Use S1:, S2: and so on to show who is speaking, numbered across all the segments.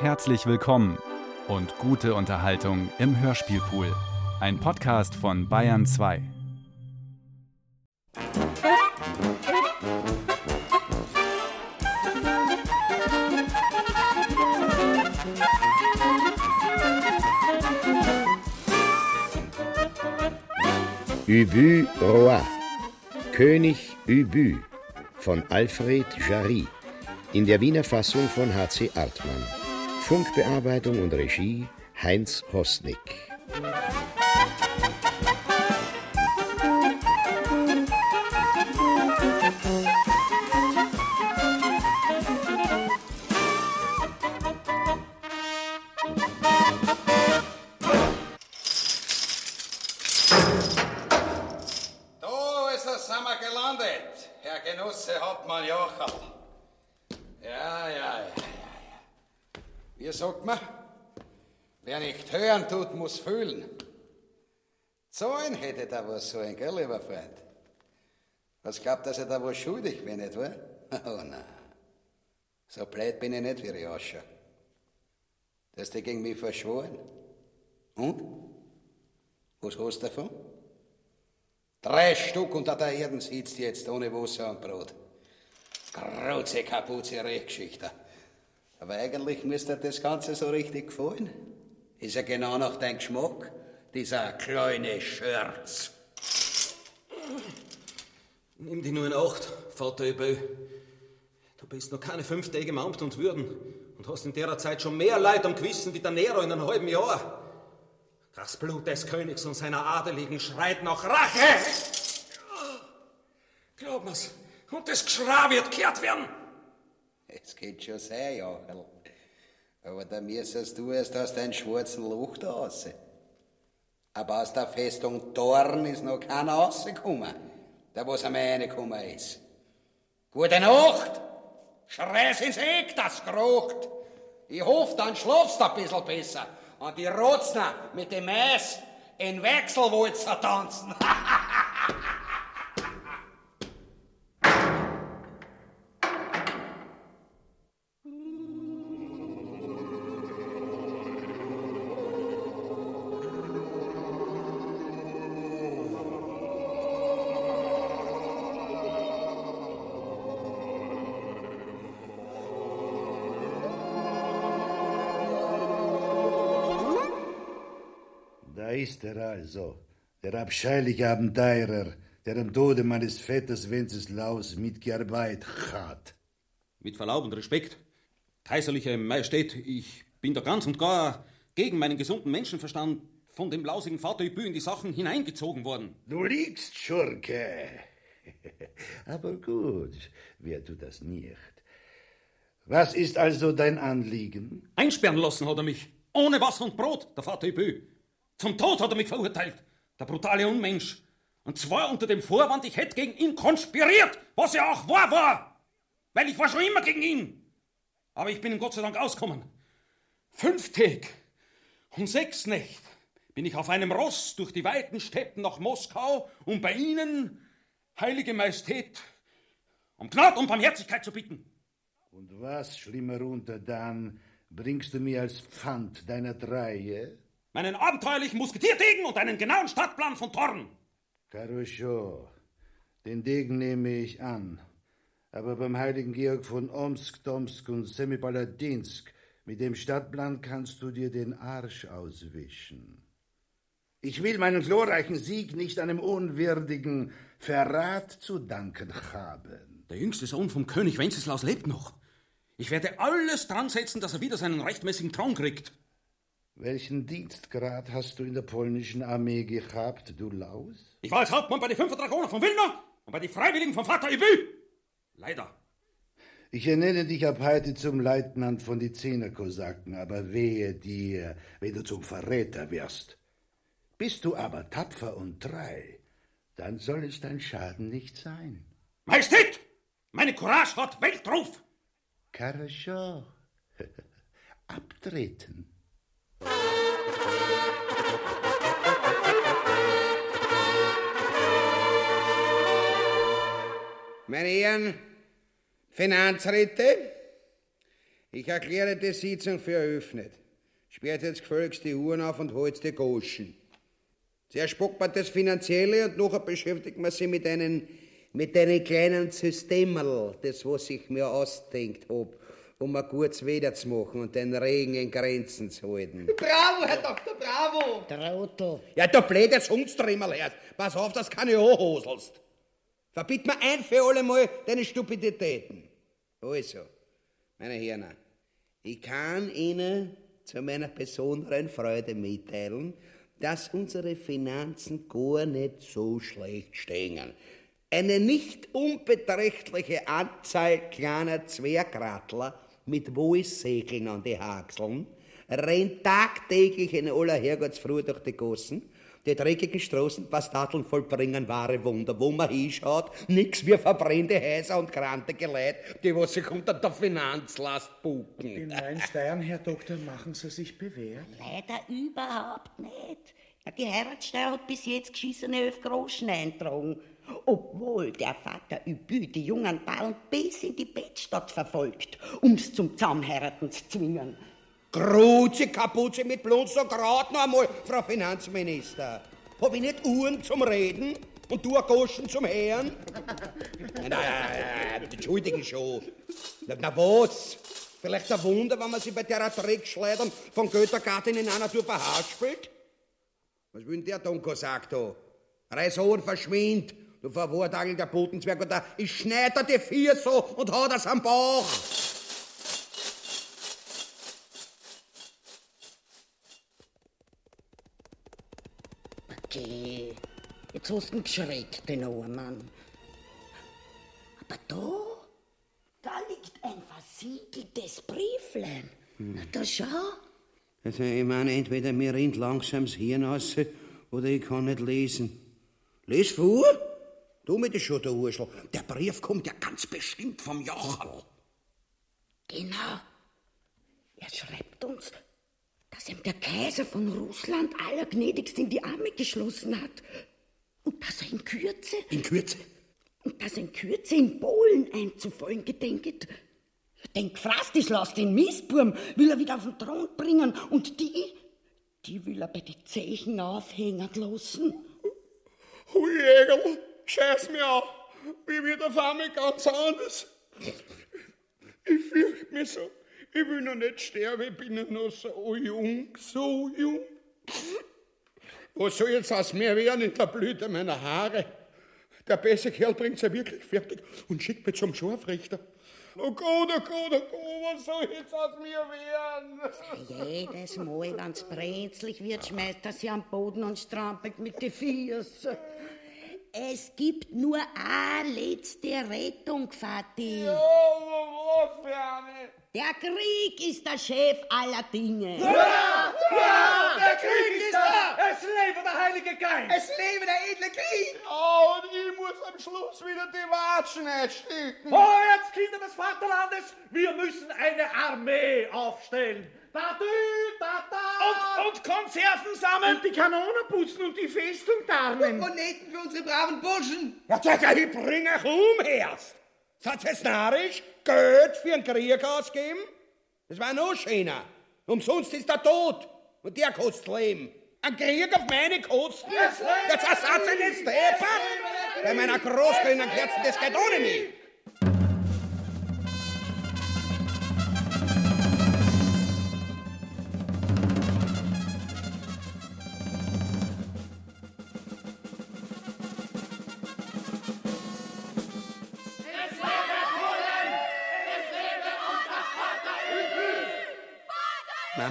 S1: Herzlich willkommen und gute Unterhaltung im Hörspielpool. Ein Podcast von Bayern 2.
S2: Ubu Roi, König Ubu von Alfred Jarry in der Wiener Fassung von H.C. Artmann. Funkbearbeitung und Regie Heinz Hosnick.
S3: Muss fühlen. Zahlen hätte da was sollen, gell, lieber Freund? Was glaubt, dass ich da was schuldig bin, nicht wahr? Oh nein. So blöd bin ich nicht wie Riascha. Du hast dich gegen mich verschworen. Und? Was hast du davon? Drei Stück unter der Erden sitzt jetzt ohne Wasser und Brot. Große Kapuze Rechgeschichte. Aber eigentlich müsste dir das Ganze so richtig gefallen. Ist ja genau nach deinem Geschmack, dieser kleine Scherz.
S4: Nimm die nur in Acht, Vater Ebö. Du bist noch keine fünf Tage im Amt und Würden und hast in der Zeit schon mehr Leid am Gewissen wie der Nero in einem halben Jahr. Das Blut des Königs und seiner Adeligen schreit nach Rache! Glaub mir's, und das Geschrei wird kehrt werden.
S3: Es geht schon sein, Jachel. Aber da müsstest du erst aus deinem schwarzen Loch da raus. Aber aus der Festung Dorn ist noch keiner rausgekommen, der was einmal reingekommen ist. Gute Nacht! Schrei's ins Eck, das krocht! Ich hoffe, dann schlafst du ein bisschen besser. Und die Rotzner mit dem Mais in Wechselwalzer tanzen.
S5: also, der abscheuliche Abenteurer, der am Tode meines Vetters Wenceslaus mitgearbeitet hat.
S4: Mit Verlaub und Respekt, kaiserliche Majestät, ich bin da ganz und gar gegen meinen gesunden Menschenverstand von dem lausigen Vater Ebü in die Sachen hineingezogen worden.
S5: Du liegst, Schurke. Aber gut, wer tut das nicht? Was ist also dein Anliegen?
S4: Einsperren lassen hat er mich, ohne Wasser und Brot, der Vater Ebü. Zum Tod hat er mich verurteilt, der brutale Unmensch. Und zwar unter dem Vorwand, ich hätte gegen ihn konspiriert, was ja auch wahr war. Weil ich war schon immer gegen ihn. Aber ich bin ihm Gott sei Dank ausgekommen. Fünf Tag und sechs Nächte bin ich auf einem Ross durch die weiten Steppen nach Moskau, um bei Ihnen, heilige Majestät, um Gnade und Barmherzigkeit zu bitten.
S5: Und was, schlimmer unter dann, bringst du mir als Pfand deiner Treue?
S4: Meinen abenteuerlichen Musketierdegen und einen genauen Stadtplan von Thorn.
S5: Karoscho, den Degen nehme ich an. Aber beim heiligen Georg von Omsk, Tomsk und Semipaladinsk, mit dem Stadtplan kannst du dir den Arsch auswischen. Ich will meinen glorreichen Sieg nicht einem unwürdigen Verrat zu danken haben.
S4: Der jüngste Sohn vom König Wenceslaus lebt noch. Ich werde alles dran setzen, dass er wieder seinen rechtmäßigen Thron kriegt.
S5: Welchen Dienstgrad hast du in der polnischen Armee gehabt, du Laus?
S4: Ich war als Hauptmann bei den Fünfer Dragoner von Wilna und bei den Freiwilligen vom Vater Ebü. Leider.
S5: Ich ernenne dich ab heute zum Leutnant von die Zehnerkosaken, aber wehe dir, wenn du zum Verräter wirst. Bist du aber tapfer und treu, dann soll es dein Schaden nicht sein.
S4: Majestät, meine Courage hat Weltruf.
S5: Karascho, abtreten.
S3: Meine Herren Finanzräte, Ich erkläre die Sitzung für eröffnet. Sperrt jetzt gefälligst die Uhren auf und holt die Goschen. Zuerst spuckt man das Finanzielle und nachher beschäftigt man sich mit einem, mit kleinen Systemel, das was ich mir ausdenkt hab, um ein gutes Wetter zu machen und den Regen in Grenzen zu halten.
S6: Bravo, Herr Doktor, bravo!
S7: Trottel.
S3: Ja, du blöde Zungstrimmerl, Herr. Pass auf, dass keine anhoselst. Verbiet mir ein für alle Mal deine Stupiditäten. Also, meine Herren, ich kann Ihnen zu meiner besonderen Freude mitteilen, dass unsere Finanzen gar nicht so schlecht stehen. Eine nicht unbeträchtliche Anzahl kleiner Zwergrattler mit Wohlsegeln an die Haxeln rennt tagtäglich in aller Herrgottsfrüh durch die Gossen. Die dreckigen Straßenbastardeln vollbringen wahre Wunder. Wo man hinschaut, nix wie verbrennte Häuser und krantige Leute, die was sich unter der Finanzlast bucken.
S8: In Rheinstein, Herr Doktor, machen Sie sich bewährt?
S7: Leider überhaupt nicht. Die Heiratssteuer hat bis jetzt geschissene 11 Groschen eintragen. Obwohl der Vater Übü die jungen Bauern bis in die Bettstadt verfolgt, um's zum Zusammenheiraten zu zwingen.
S3: Gruze Kapuze mit so grad noch einmal, Frau Finanzminister. Hab ich nicht Uhren zum Reden und du Goschen zum Hören? Nein, nein, nein, entschuldige schon. Na, na was? Vielleicht ein Wunder, wenn man sich bei der Dreckschleudern von Göttergarten in einer Tour verhaust spielt? Was will denn der Dunkel sagt da? Reiß an du verwortagelnder Botenzwerg, oder ich schneid dir die vier so und hau das am Bauch.
S7: Okay, jetzt hast du ihn geschreckt, den armen Mann. Aber da, da liegt ein versiegeltes Brieflein. Na, da schau.
S3: Also, ich meine, entweder mir rinnt langsam das Hirn raus, oder ich kann nicht lesen. Les vor! Du mit der Schutterhurschel. Der Brief kommt ja ganz bestimmt vom Jochel.
S7: Genau. Er schreibt uns, dass ihm der Kaiser von Russland allergnädigst in die Arme geschlossen hat. Und dass er in Kürze,
S3: In Kürze.
S7: und dass er in Kürze in Polen einzufallen gedenket. Den Gefrastislaus, den Mistburm, will er wieder auf den Thron bringen. Und die, die will er bei den Zechen aufhängen lassen.
S3: Hui, Jägerl, scheiß mir an. Wie wird auf einmal ganz anders. Ich fürchte mich so. Ich will noch nicht sterben, ich bin noch so jung, so jung. Was soll jetzt aus mir werden in der Blüte meiner Haare? Der beste Kerl bringt's ja wirklich fertig und schickt mich zum Scharfrichter. Oh Gott, oh Gott, oh Gott, was soll jetzt aus mir werden?
S7: Jedes Mal, wenn's brenzlig wird, schmeißt er sie am Boden und strampelt mit den Füßen. Es gibt nur eine letzte Rettung, Vati.
S3: Oh, was für eine?
S7: Der Krieg ist der Chef aller Dinge.
S8: Der Krieg ist da! Es lebe der Heilige Geist!
S6: Es lebe der edle Krieg!
S3: Oh, und ich muss am Schluss wieder die Watschen einstecken.
S8: Vorwärts, Kinder des Vaterlandes! Wir müssen eine Armee aufstellen! Da, dü, da, da! Und, und Konserven sammeln! Und die Kanonen putzen und die Festung tarnen!
S6: Moneten für unsere braven Burschen!
S3: Ja, ich bring euch um erst. Seid ihr narrisch? Geld für einen Krieg ausgeben? Das war noch schöner. Umsonst ist der Tod. Und der kostet Leben. Ein Krieg auf meine Kosten? Jetzt ersatz nicht deppert. Bei meiner Kerzen, das geht ohne mich.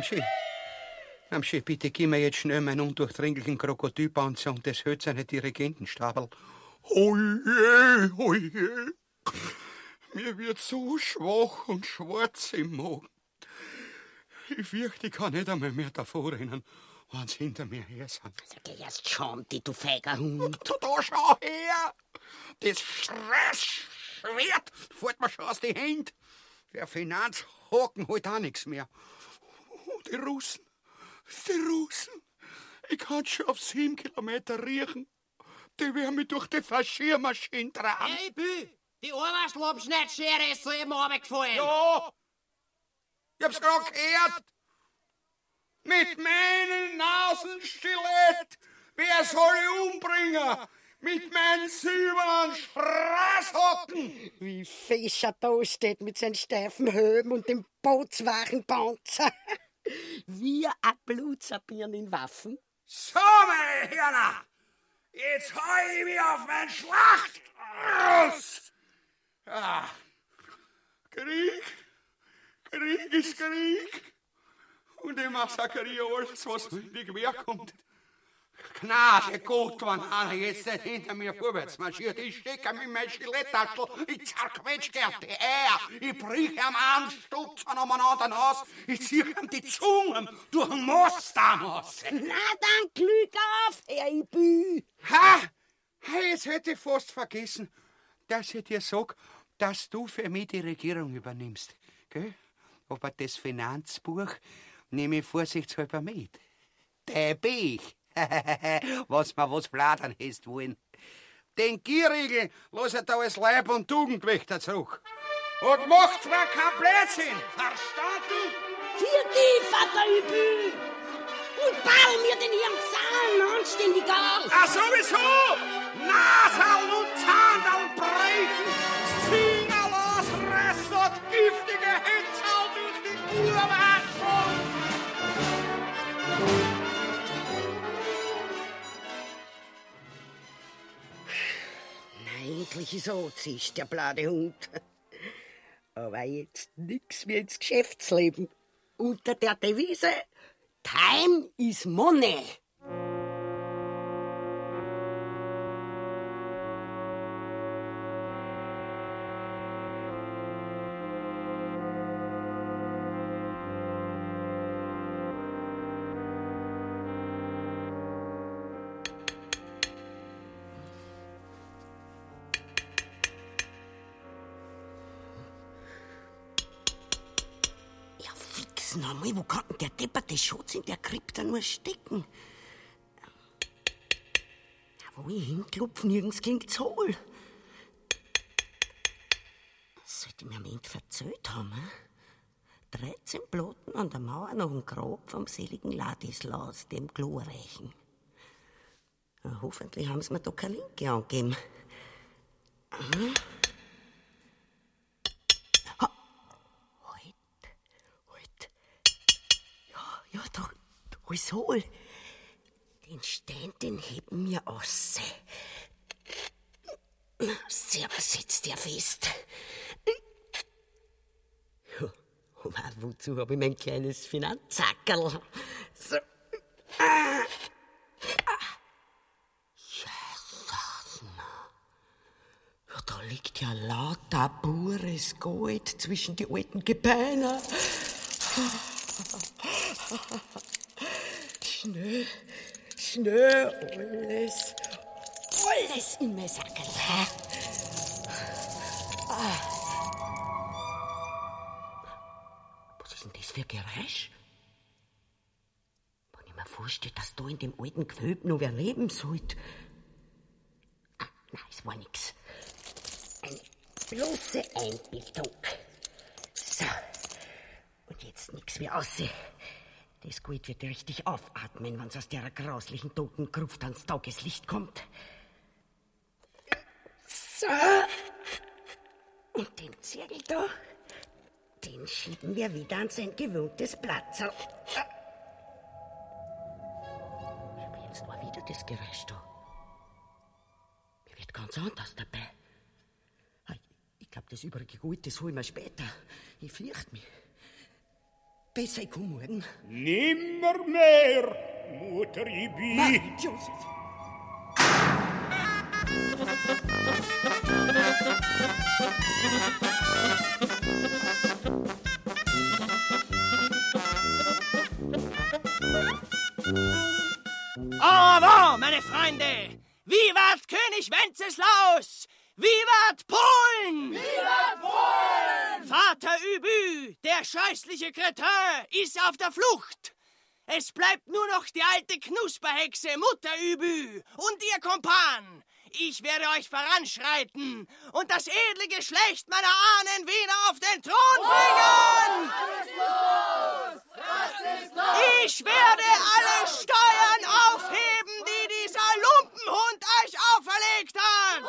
S3: Mamschi, Mamschi, bitte gib mir jetzt schnell meinen undurchdringlichen Krokodilpanzer und das hölzerne Dirigentenstabel. Oje, oje. Mir wird so schwach und schwarz im Magen. Ich fürchte, ich kann nicht einmal mehr davor rennen, wenn sie hinter mir her sind.
S7: Sag dir erst schon, die du feiger Hund.
S3: Da, da schau her! Das Stressschwert fällt mir schon aus die Hände. Der Finanzhaken holt auch nichts mehr. Oh, die Russen, die Russen. Ich kann schon auf sieben Kilometer riechen. Die werden mich durch die Faschiermaschine tragen.
S6: Hey, Bü! Die Oberschlupfschneidschere ist soeben runtergefallen!
S3: Ja, Ich hab's grad gehört. Mit meinen Nasenstilett. Wer soll ich umbringen? Mit meinen silbernen Straßhocken.
S7: Wie Fischer da steht mit seinen steifen Höben und dem bootswachen Panzer. Wie ein Blutsabirn in Waffen.
S3: So, meine Hirner. Jetzt hau ich mich auf mein Schlachtross. Ja. Krieg. Krieg ist Krieg. Und ich massakriere alles, was mir Gewehr kommt. Gnade Gott, wenn einer jetzt nicht hinter mir vorwärts marschiert. Ich stecke mit meinem Stiletttaschel, ich zerquetsch dir die Eier, ich brich ihm einen Stutzen um einen anderen aus, ich zieh ihm die Zungen durch den Most damals.
S7: Na dann, Glück auf, Herr Ibü.
S3: Ha! Hey, jetzt hätte ich fast vergessen, dass ich dir sag, dass du für mich die Regierung übernimmst. Gell? Aber das Finanzbuch nehme ich vorsichtshalber mit. Der Bich. was ma was fladern hast wollen. Den Gierriegel lass er da als Leib- und Tugendwächter zurück. Und macht mir kein Blödsinn, verstanden?
S7: Für die, Vater Ibü. Und ball mir den ihren Zahn anständig auf.
S3: Ah, sowieso! Naseln und
S7: Eigentlich ist so zischt der blade Hund. Aber jetzt nix wie ins Geschäftsleben. Unter der Devise Time is Money. Nochmal, wo kann denn der depperte Schutz in der Krypta nur stecken? Wo ich hinklopf, nirgends klingt's hohl. Das sollte mir am Ende verzählt haben, hm? 13 Ploten an der Mauer noch ein Grab vom seligen Ladislaus, dem Glorreichen. Ja, hoffentlich haben sie mir da keine Linke angegeben. Hm? Ha. Halt, halt. Ja, ja, da, Hohl. Den Stein, den heben wir aus. Servus sitzt der fest. Aber wozu habe ich mein kleines Finanzackerl? So. Ah. Jesus. Ja, da liegt ja lauter pures Gold zwischen die alten Gebeine. Schnell, schnell, alles, alles in mein Sackerl. Was ist denn das für ein Geräusch? Wenn ich mir vorstelle, dass da in dem alten Gewölbe noch wer leben sollte. Ah, nein, es war nix. Eine bloße Einbildung. So. Und jetzt nix mehr aussehen. Das Gold wird richtig aufatmen, wenn's aus der grauslichen toten Gruft ans Tageslicht kommt. So. Und den Zirkel da, den schieben wir wieder an sein gewohntes Platz. Aber jetzt war wieder das Geräusch da. Mir wird ganz anders dabei. Ich glaube, das übrige Gold, das hol ich mir später. Ich fürchte mich. Besser, ich komm morgen.
S9: Nimmer mehr, Mutter Ibi.
S7: Nein, Josef.
S6: Aber, meine Freunde, vivat König Wenceslaus! Vivat Polen! Vivat Polen! Vater Übü, der scheußliche Kretin, ist auf der Flucht. Es bleibt nur noch die alte Knusperhexe Mutter Übü und ihr Kompan. Ich werde euch voranschreiten und das edle Geschlecht meiner Ahnen wieder auf den Thron bringen. Ich werde alle Steuern aufheben, die dieser Lumpenhund euch auferlegt hat.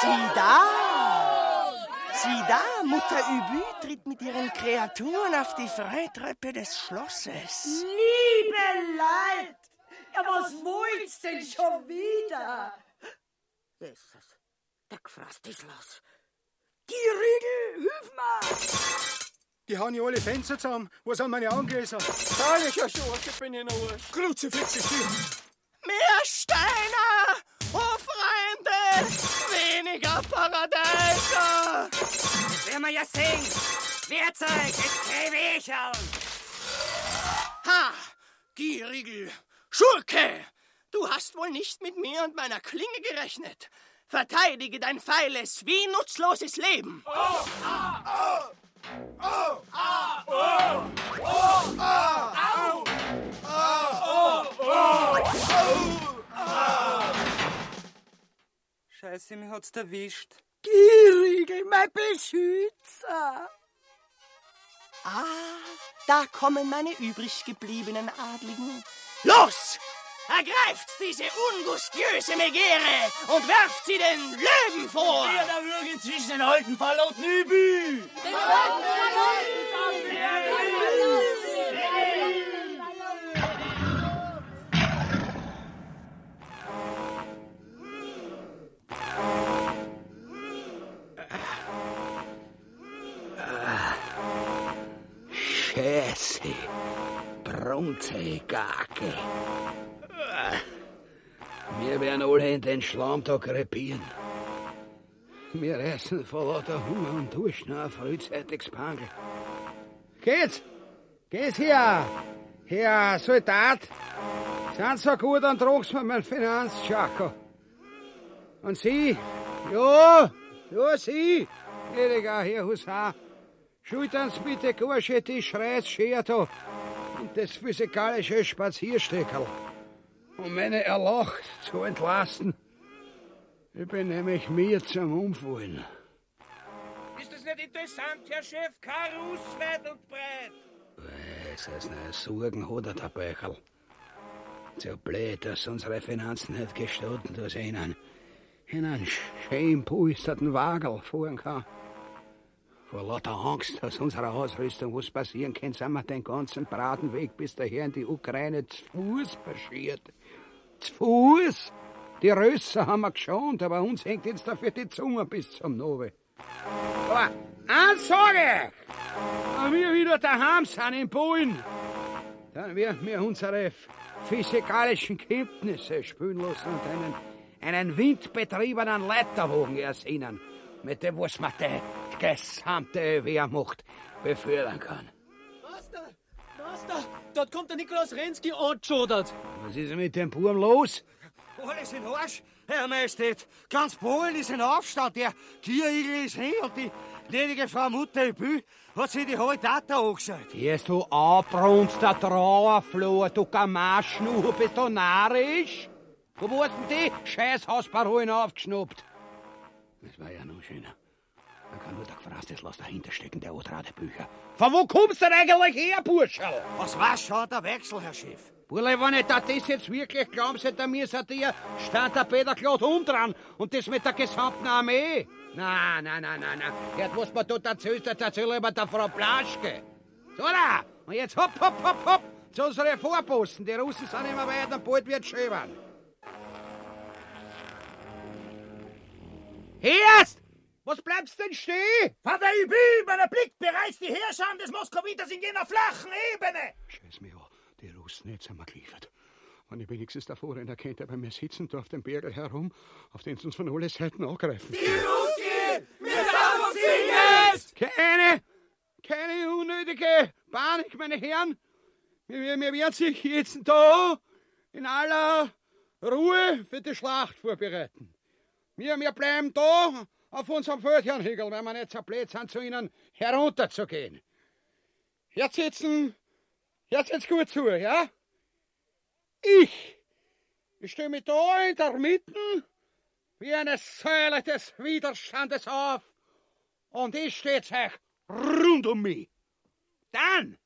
S6: Sieh da! Sieh da, Mutter Übü tritt mit ihren Kreaturen auf die Freitreppe des Schlosses.
S10: Liebe Leid! Ja, was wollt's denn schon wieder?
S7: Jesus, der gefrasst ist los.
S10: Die Riegel, hilf mir!
S11: Die haben ja alle Fenster zusammen. Wo sind meine Augengläser?
S6: Herrlicher Schurke bin ich noch.
S11: Kruzifix ist hier.
S6: Mehr Steine! Oh, Freunde! Weniger Paradeiser!
S10: Das werden wir ja sehen. Werkzeug, es käme ich
S6: Ha! Gierigel! Schurke! Du hast wohl nicht mit mir und meiner Klinge gerechnet. Verteidige dein feiles wie nutzloses Leben. Oh, ah, oh. Oh, ah, oh, oh, ah, au,
S10: oh, oh, oh, Scheiße, mir hat's erwischt.
S6: Gierigel, mein Beschützer! Ah, da kommen meine übrig gebliebenen Adligen. Los! Ergreift diese ungustiöse Megere und werft sie den Löwen vor!
S8: Wer da würgen zwischen den alten verlotten Übü! Den alten
S3: Scheiße. Bronze Gake. Wir werden alle in den Schlammtag krepieren. Wir essen vor lauter Hunger und Durst noch frühzeitiges Pangel.
S12: Geht's? Geht's hier? Herr Soldat? Sind so gut, dann trag's mir mein Finanzschako. Und Sie? Ja, ja, Sie, gnädiger Herr Husar. Schultern's bitte Gursche die Schreitsschere und das physikalische Spaziersteckerl um meine Erlacht zu entlasten. Ich bin nämlich mir zum Umfallen.
S8: Ist das nicht interessant, Herr Chef? Karus weit und breit.
S3: Was ist eine Sorgen hat er, der Böcherl. So blöd, dass unsere Finanzen nicht gestatten, dass ich in einen schön polsterten Wagel fahren kann. Vor lauter Angst, dass unserer Ausrüstung was passieren kann, sind wir den ganzen Bratenweg bis daher in die Ukraine zu Fuß marschiert. Zu Fuß? Die Rösser haben wir geschont, aber uns hängt jetzt dafür die Zunge bis zum Nove. Aber eins sage wenn wir wieder daheim sind in Polen, dann werden wir unsere physikalischen Kenntnisse spüren lassen und einen, einen windbetriebenen Leiterwagen ersehnen, mit dem was man die gesamte Wehrmacht befördern kann.
S8: Master, Master, dort kommt der Nikolaus Renski angeschodert.
S12: Was ist mit dem Burm los?
S8: Alles in Arsch, Herr Majestät. Ganz Polen ist in Aufstand. Der Gierigel ist hin und die gnädige Frau Mutter Ebü hat sich die halbe Tata angeschaut.
S12: Hier du abbrunst der Trauerflur, du Gamaschnuch, bist du narrisch? Wo warst denn die Scheißhausparolen aufgeschnappt?
S3: Das war ja noch schöner. Man kann nur der gefraßtes Los dahinter stecken, der Otrade Bücher.
S12: Von wo kommst du denn eigentlich her, Burschel?
S8: Was war schon der Wechsel, Herr Chef?
S12: Burle, wenn ich da das jetzt wirklich glauben sollte, mir seid ihr, stand der Peter Claude um dran und das mit der gesamten Armee. Na, na, na, na, na. Gerd, was man dort erzählt, das erzähl ich über der Frau Plaschke. So da, und jetzt hopp, hopp, hopp, hopp, zu unseren Vorposten. Die Russen sind immer weiter, bald wird schön Erst! Was bleibst denn stehen?
S8: Vater Übü, meiner Blick bereits die Herrscher des Moskowiters in jener flachen Ebene.
S3: Scheiß mir an, die Russen jetzt haben wir geliefert. Wenn ich wenigstens davor in der Kette bei mir sitzen, da auf dem Bergel herum, auf den sie uns von allen Seiten angreifen.
S8: Die Russen! Wir sind uns jetzt!
S12: Keine, keine unnötige Panik, meine Herren. Wir, wir werden sich jetzt da in aller Ruhe für die Schlacht vorbereiten. Wir, wir bleiben da auf unserem Feldherrnhügel, wenn wir nicht so blöd sind, zu ihnen herunterzugehen. Jetzt sitzen,
S3: Hört jetzt gut zu, ja? Ich, ich stehe mit da in der Mitte wie eine Säule des Widerstandes auf und ich steht euch rund um mich. Dann,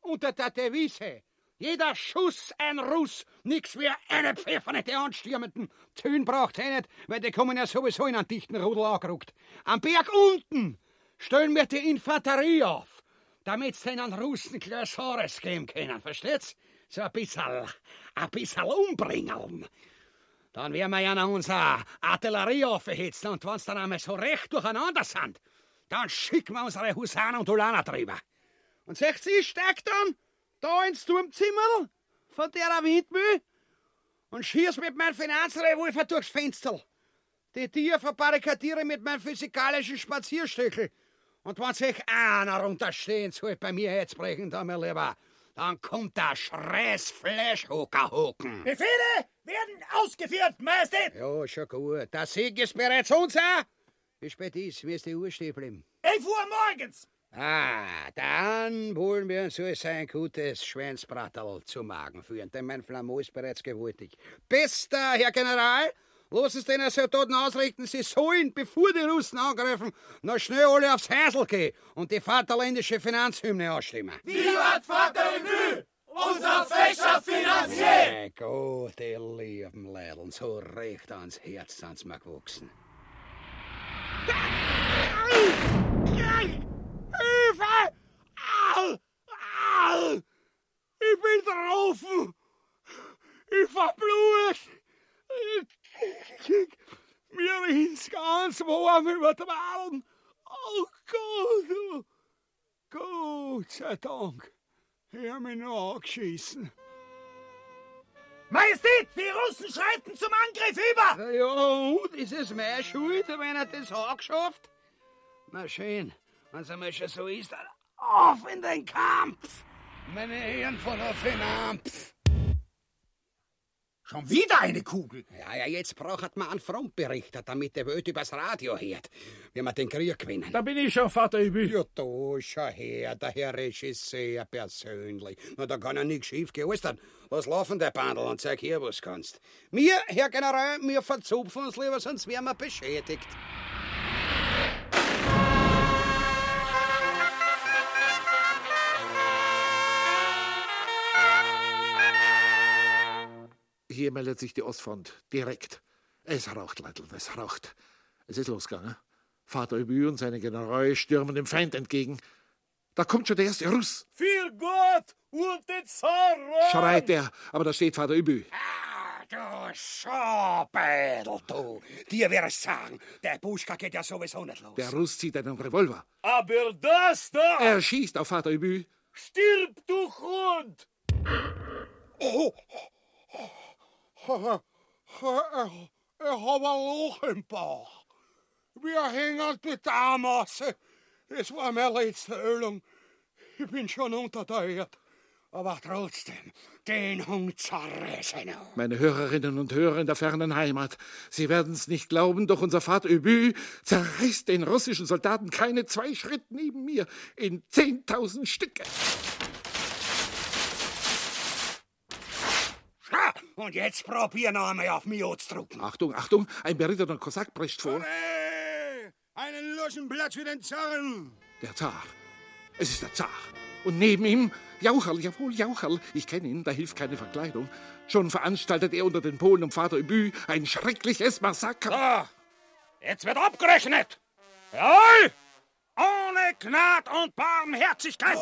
S3: unter der Devise, jeder Schuss ein Russ, nix wie eine Pfefferne der anstürmenden. Tönen braucht eh nicht, weil die kommen ja sowieso in einen dichten Rudel angerückt. Am Berg unten stellen wir die Infanterie auf, damit sie den Russen Klausores geben können, versteht's? So ein bisschen, ein bisschen umbringen. Dann werden wir ja noch unsere Artillerie aufgehetzt und wenn's dann einmal so recht durcheinander sind, dann schicken wir unsere Husaren und Ulaner drüber. Und seht ihr, ich steig dann da ins Turmzimmer von der Windmühle und schieß mit meinem Finanzrevolver durchs Fenster. Die Tiere verbarrikadiere mit meinem physikalischen Spazierstöckel. Und wenn sich einer runterstehen soll bei mir jetzt brechen, da mir lieber, dann kommt der Schreis Fleischhocker hocken.
S8: Befehle werden ausgeführt, Majestät!
S3: Ja, schon gut. Der Sieg ist bereits unser. Wie spät ist, wie ist die Uhr stehen geblieben?
S8: 11 Uhr morgens!
S3: Ah, dann wollen wir uns so ein gutes Schweinsbraterl zu Magen führen, denn mein Flamot ist bereits gewaltig. Bester Herr General, los es den Soldaten ausrichten, sie sollen, bevor die Russen angreifen, noch schnell alle aufs Häusl gehen und die vaterländische Finanzhymne anstimmen.
S8: Vivat Vater Emü, unser Fächer Finanzier!
S3: Mein Gott, ihr lieben Leideln, so recht ans Herz sind's mir gewachsen. Hilfe! Au! Au! Ich bin getroffen! Ich verblut! Mir ins ganz warm über den Arm! Oh Gott! Oh Gott sei Dank! Ich hab mich noch angeschissen.
S8: Majestät, die Russen schreiten zum Angriff über!
S3: Ja, und? Ist es meine Schuld, wenn er das angeschafft? Na schön. Wenn es einmal schon so ist, auf in den Kampf! Meine Herren von der Finanz!
S8: Schon wieder eine Kugel!
S3: Ja, ja, jetzt braucht man einen Frontberichter, damit der Welt übers Radio hört, wie wir den Krieg gewinnen.
S13: Da bin ich schon, Vater Übel.
S3: Ja, da, schau her, der Herr Regisseur persönlich. Na, da kann ja nichts schief gehen. Lass laufen, der Bandel, und zeig hier, was kannst. Wir, Herr General, wir verzupfen uns lieber, sonst wären wir beschädigt.
S14: Hier meldet sich die Ostfront direkt. Es raucht, Leitl, es raucht. Es ist losgegangen. Vater Übü und seine Generäle stürmen dem Feind entgegen. Da kommt schon der erste Russ.
S8: Für Gott und den Zar!
S14: Schreit er, aber da steht Vater Übü.
S3: Du Schobädel, du. Dir wäre es sagen, der Buschka geht ja sowieso nicht los.
S14: Der Russ zieht einen Revolver.
S8: Aber das da!
S14: Er schießt auf Vater Übü.
S8: Stirb, du Hund!
S3: Oh, ich hab ein Loch im Bauch. Wir hängen mit der Masse. Es war meine letzte Ölung. Ich bin schon unter der Erde. Aber trotzdem, den Hund zerreißen.
S14: Meine Hörerinnen und Hörer in der fernen Heimat, Sie werden's nicht glauben, doch unser Vater Übü zerreißt den russischen Soldaten keine zwei Schritt neben mir in zehntausend Stücke.
S3: Und jetzt probier noch einmal auf mich zu drücken.
S14: Achtung, Achtung, ein beritterter Kosak prescht vor.
S3: Hey, einen losen Platz für den Zaren.
S14: Der Zar. Es ist der Zar. Und neben ihm Jaucherl, jawohl, Jaucherl. Ich kenne ihn, da hilft keine Verkleidung. Schon veranstaltet er unter den Polen um Vater Übü ein schreckliches Massaker.
S15: So, jetzt wird abgerechnet. Jawohl! Ohne Gnad und Barmherzigkeit.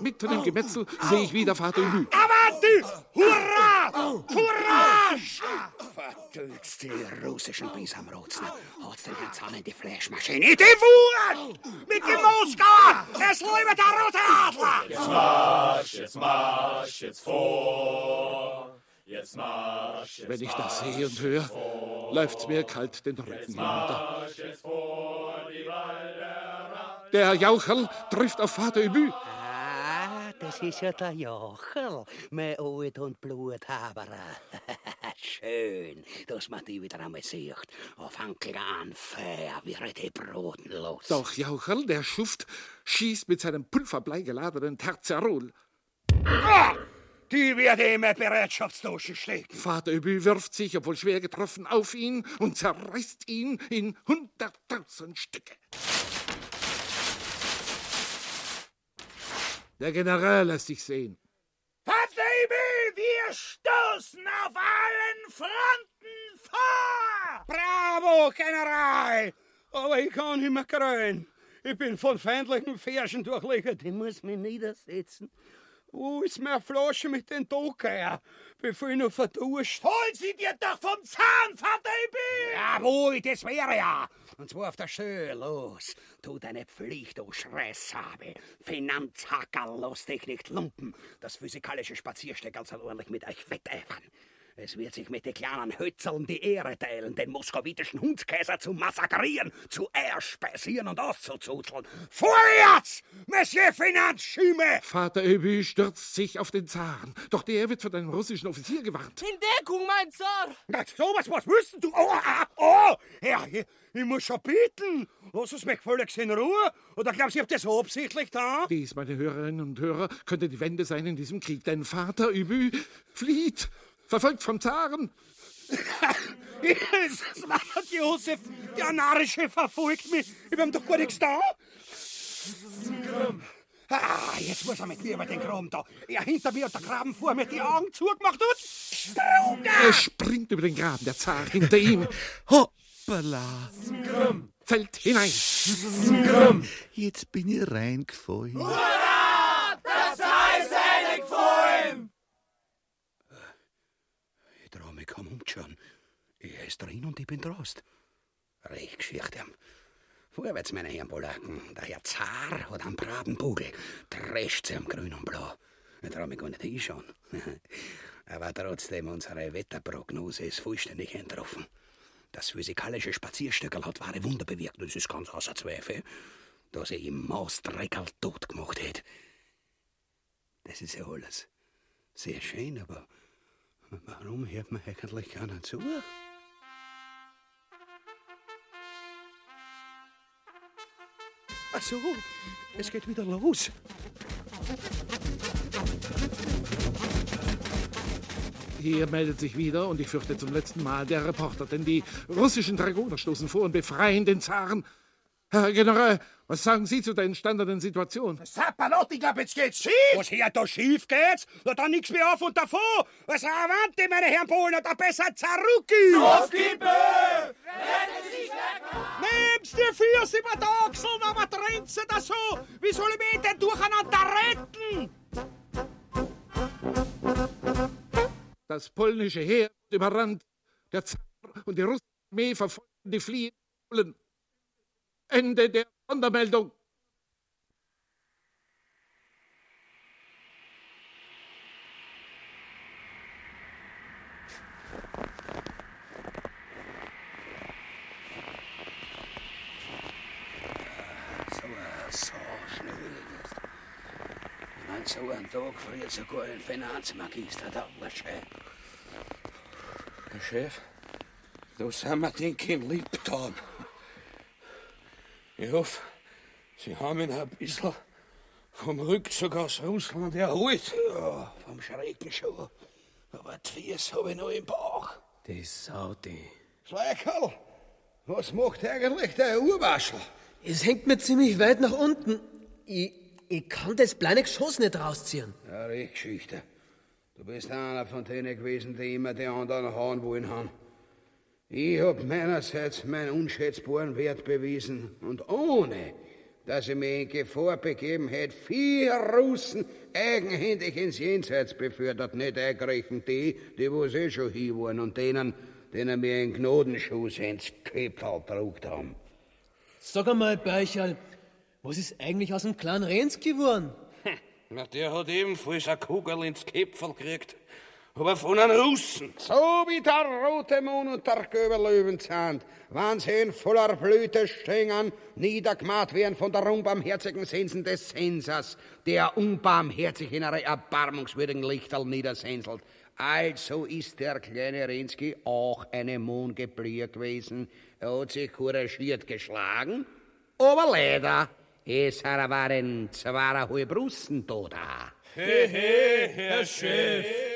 S14: Mitten im Gemetzel sehe ich wieder Vater Übü.
S15: Avanti! Hurra! Courage!
S3: Verdülst die russischen Bisamrotzen. Hat's den Herrn Zahn in die Fleischmaschine. Die Wurst! Mit dem Moskauer! Es lebe der rote Adler!
S16: Jetzt marsch, jetzt marsch, jetzt vor. Jetzt marsch, jetzt
S14: Wenn ich das sehe und höre, läuft's mir kalt den Rücken hinunter. Der Jaucherl trifft auf Vater Übü.
S17: Ah, das ist ja der Jochel, mein Alt- und Bluthaber.
S3: schön, dass man die wieder einmal sieht. Auf einen kleinen Feuer wäre die Broten los.
S14: Doch Jaucherl, der Schuft, schießt mit seinem pulverblei geladenen Terzerol.
S12: Ah, die wird immer Bereitschaftsdosche stecken.
S14: Vater Öbü wirft sich, obwohl schwer getroffen, auf ihn und zerreißt ihn in hunderttausend Stücke. Der General lässt sich sehen.
S8: Vertreibe, wir stoßen auf allen Fronten vor!
S12: Bravo, General! Aber ich kann nicht mehr krönen. Ich bin von feindlichen Ferschen durchlöchert. Ich muss mich niedersetzen. Wo ist meine Flasche mit den Dokeier? Bevor ich noch verduscht.
S8: Hol sie dir doch vom Zahn, Vater Ibi!
S3: Jawohl, das wäre ja. Und zwar auf der Schöne los. Tu deine Pflicht, du Schreßsabe. Finanzhacker, lass dich nicht lumpen. Das physikalische Spaziersteckerl soll ordentlich mit euch wetteifern. Es wird sich mit den kleinen Hützeln die Ehre teilen, den moskowitischen Hundskäser zu massakrieren, zu erspeisieren und auszuzuzeln. Vorwärts, Monsieur Finanzschüme!
S14: Vater Öbü stürzt sich auf den Zaren, doch der wird von einem russischen Offizier gewarnt.
S6: In Deckung, mein Zar!
S12: Na, sowas, was wüssten du? Oh, ah, oh, ja, ich, ich muss schon beten. Lass uns mich völlig in Ruhe. Oder glaubst du, ich hab das absichtlich da?
S14: Dies, meine Hörerinnen und Hörer, könnte die Wende sein in diesem Krieg. Denn Vater Öbü flieht, verfolgt vom Zaren.
S12: Jesus, Mann, Josef, der Narische verfolgt mich. Ich hab doch gar nichts da. Ah, jetzt muss er mit mir über den Kram da. Er hinter mir und der Graben vor mir die Augen zugemacht hat.
S14: Er springt über den Graben, der Zar hinter ihm. Hoppala! Fällt hinein.
S18: Jetzt bin ich reingefallen.
S8: Das heißt eine gefallen!
S3: Ich trau kaum umzuschauen. Er ist drin und ich bin draußen. Recht Geschichte. Vorwärts, meine Herren Polaken. Der Herr Zar hat einen braven Bugel. Drescht sie am Grün und Blau. Ich trau mich gar nicht hinschauen. Aber trotzdem, unsere Wetterprognose ist vollständig eingetroffen. Das physikalische Spazierstückel hat wahre Wunder bewirkt. Das ist ganz außer Zweifel, dass er im Mausdreckerl tot gemacht hat. Das ist ja alles. Sehr schön, aber warum hört man eigentlich keiner zu? Ach so, es geht wieder los.
S14: Hier meldet sich wieder, und ich fürchte zum letzten Mal, der Reporter, denn die russischen Dragoner stoßen vor und befreien den Zaren. Herr General, was sagen Sie zu der entstandenen Situation?
S12: Sapperlot, ich glaub, jetzt geht's schief. Was hier da schief geht's? Na, dann nix mehr auf und davor. Was Avanti, meine Herren Polen, oder besser Zarucki.
S8: Aufgebe!
S12: Nehm's dir Füße über die Achseln, aber trennt sie das so. Wie soll ich mich denn durcheinander retten?
S14: Das polnische Heer wird überrannt. Der Zar und die russische Armee verfolgen die fliehenden Polen. Ende der Sondermeldung.
S3: So, so schnell. An so einem Tag friert sogar ein Finanzmagister da Chef.
S4: Herr Chef, da sind wir, denke ich, im Liebton. Ich hoffe, Sie haben ihn ein bisschen vom Rückzug aus Russland erholt.
S3: Ja, vom Schrecken schon. Aber die Füße habe ich noch im Bauch.
S19: Das Saudi.
S12: Schleikerl, was macht eigentlich der Urwaschel?
S19: Es hängt mir ziemlich weit nach unten. Ich, ich kann das kleine Geschoss nicht rausziehen.
S3: Ja, Geschichte. Du bist einer von denen gewesen, die immer die anderen hauen wollen haben. Ich hab meinerseits meinen unschätzbaren Wert bewiesen und ohne, dass ich mich in Gefahr begeben hätte, vier Russen eigenhändig ins Jenseits befördert, nicht ergreifen die, die wo eh schon hier waren und denen, denen mir einen Gnadenschuss ins Köpfel gedruckt haben.
S19: Sag einmal, Beicherl, was ist eigentlich aus dem kleinen Renz geworden?
S4: Na, der hat ebenfalls eine Kugel ins Käpfel gekriegt. Aber von einem Russen.
S3: So wie der rote Mond und der Göberlöwenzahn, wenn sie in voller Blüte stehen, niedergemacht werden von der unbarmherzigen Sensen des Sensors, der unbarmherzig in einer erbarmungswürdigen Lichterl niedersenselt. Also ist der kleine Rensky auch eine Mondgeblier gewesen. Er hat sich couragiert geschlagen, aber leider, es waren zweieinhalb Russen da.
S8: He, he, Herr Chef.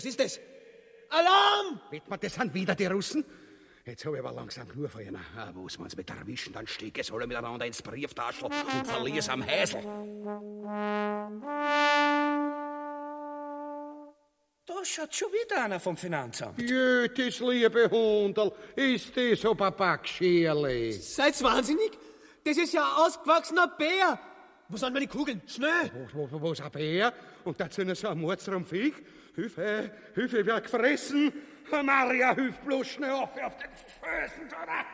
S19: Was ist das? Alarm!
S3: Wird man, das sind wieder die Russen? Jetzt habe ich aber langsam genug von ihnen. Ah, Muss man es mit erwischen, dann stecke es alle miteinander ins Brieftaschel und verliere es am Häsel.
S8: Da schaut schon wieder einer vom Finanzamt.
S3: Jötes liebe Hundel, ist das so Papagschierli?
S19: Seid's wahnsinnig? Das ist ja ein ausgewachsener Bär. Wo sind meine Kugeln? Schnell!
S3: Wo, wo, wo ist ein Bär? Und dazu noch so ein Mordstrom Viech? Hilfe, Hilfe, wird gefressen. Maria, hilf bloß schnell auf, auf den Füßen, oder?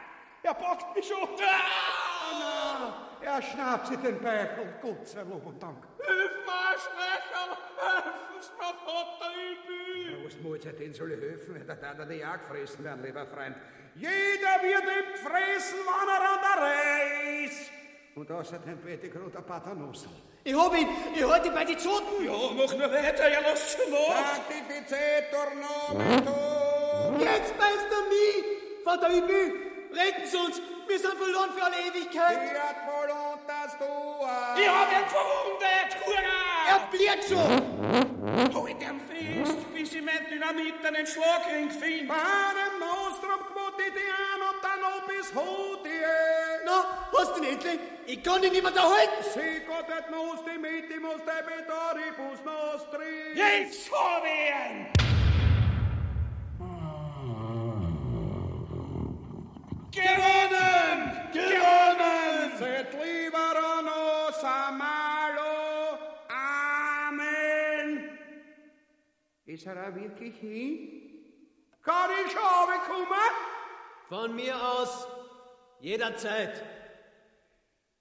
S3: Er packt mich schon. Ah, na, er schnappt sich den Beichel. Gott sei Lob und Dank.
S8: Hilf mir, Schlecher! Helfen's mir, Vater, ich bin!
S3: Was muss er denn soll ich helfen? Da darf er dich auch gefressen werden, lieber Freund. Jeder wird ihm gefressen, wenn er an der Reihe ist. Und außerdem bete ich gerade ein Paternoster.
S19: Ich hab ihn! Ich halt ihn bei den Zoten!
S8: Ja, mach nur weiter, ja, lass schon nach!
S3: Sanctificetur nomen.
S19: Jetzt beißt er mich! Vater Übü! Retten Sie uns! Wir sind verloren für alle Ewigkeit!
S3: Fiat voluntas tua.
S8: Ich hab ihn verwundet! Hurra!
S19: Er bliert schon!
S8: Halt ihn fest, bis ich mein Dynamit an den Schlagring finde!
S3: Panem nostrum quotidiano da nobis hodie.
S19: Na, hast du ihn endlich? Ich kann ihn nicht mehr da halten!
S3: Sicut et nos dimittimus debitoribus nostri.
S8: Jetzt hab ich ihn!
S3: Gewonnen! Ist er auch wirklich hin? Kann ich schon kommen?
S19: Von mir aus. Jederzeit.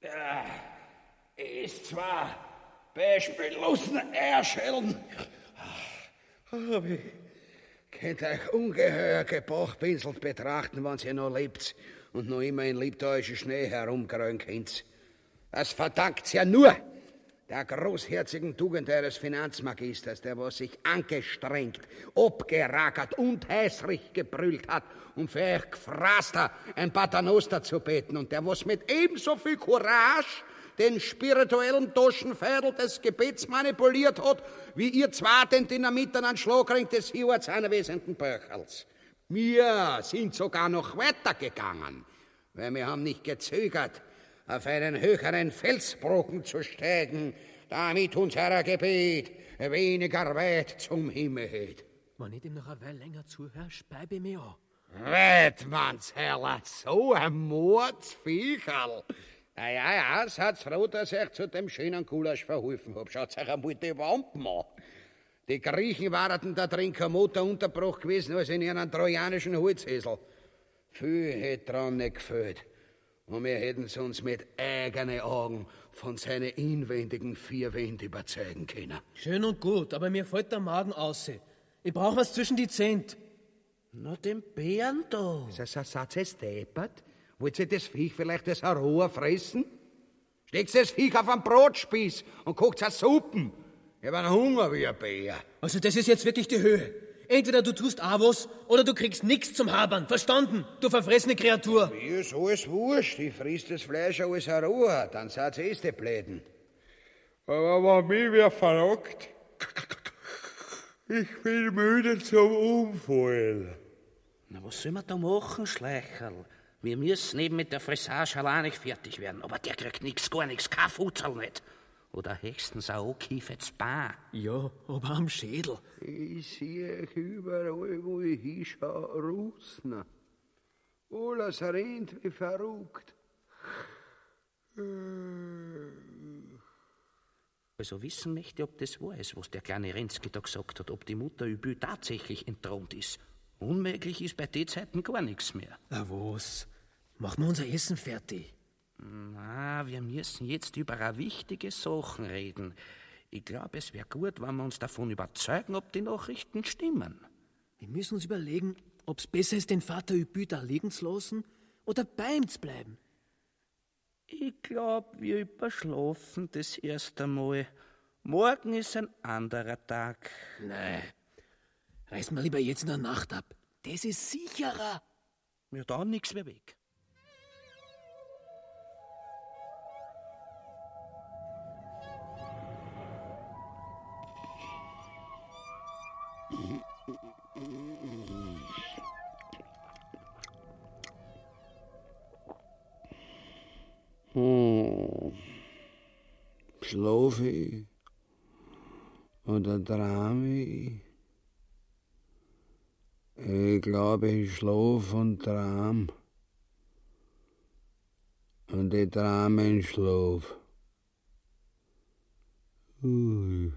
S3: Ja, ist zwar beispiellosen Erschellen, aber ich könnt euch ungeheuer gebachpinselt betrachten, wenn ihr noch lebt und noch immer in liebtäuschen Schnee herumkrönen könnt. Das verdankt's ja nur der großherzigen Tugend eures Finanzmagisters, der was sich angestrengt, abgeragert und hässlich gebrüllt hat, um für euch Gefraster ein Paternoster zu beten und der was mit ebenso viel Courage den spirituellen Taschenfädel des Gebets manipuliert hat, wie ihr zwar den Dynamit an Schlagring des Hiorts anwesenden Böchels. Wir sind sogar noch weitergegangen, weil wir haben nicht gezögert, auf einen höheren Felsbrocken zu steigen, damit unser Gebet weniger weit zum Himmel geht.
S19: Wenn ich dem noch eine Weile länger zuhöre, speibe ich mich an.
S3: Wettmannsherrler, so ein Mordsviecherl. Na ja, ja, seid froh, dass ich zu dem schönen Gulasch verholfen hab. Schaut euch einmal die Wampen an. Die Griechen waren da drin kein Motorunterbruch gewesen als in ihren trojanischen Holzhäsel. Viel hätte dran nicht gefällt. Und wir hätten sie uns mit eigenen Augen von seinen inwendigen vier Wänden überzeugen können.
S19: Schön und gut, aber mir fällt der Magen aus. Ich brauch was zwischen die Zent.
S3: Na, den Bären da. Ist das ein Satz es deppert? Wollt ihr das Viech vielleicht das Rohr fressen? Steckt das Viech auf einen Brotspieß und kocht es Suppen. Ich hab einen Hunger wie ein Bär.
S19: Also das ist jetzt wirklich die Höhe. Entweder du tust auch was oder du kriegst nichts zum Habern. Verstanden? Du verfressene Kreatur.
S3: Mir ist alles wurscht. Ich friss das Fleisch alles Rohr. Dann seid ihr die Bläden. Aber wenn mich wer verrockt, ich bin müde zum Umfallen.
S17: Na, was soll man da machen, Schleicherl? Wir müssen eben mit der Fressage allein nicht fertig werden. Aber der kriegt nix, gar nix, kein Futzel nicht. Oder höchstens ein angekiefetes Bein.
S19: Ja, aber am Schädel.
S3: Ich sehe euch überall, wo ich hinschaue, Russen. Alles rennt wie verrückt.
S17: Also wissen möchte, ob das wahr ist, was der kleine Renzki da gesagt hat, ob die Mutter Übü tatsächlich entthront ist. Unmöglich ist bei den Zeiten gar nichts mehr.
S19: Na was? Machen wir unser Essen fertig.
S17: Na, wir müssen jetzt über eine wichtige Sachen reden. Ich glaube, es wäre gut, wenn wir uns davon überzeugen, ob die Nachrichten stimmen.
S19: Wir müssen uns überlegen, ob's besser ist, den Vater Übü da liegen zu lassen oder bei ihm zu bleiben.
S17: Ich glaube, wir überschlafen das erst einmal Morgen ist ein anderer Tag.
S19: Nein. Reiß mal lieber jetzt in der Nacht ab. Das ist sicherer.
S17: Ja, dann nix mehr weg.
S3: Schlaf ich? Oder träum ich? Glaube, ich schlaf und traum. Und ich traum in Schlaf. Ui,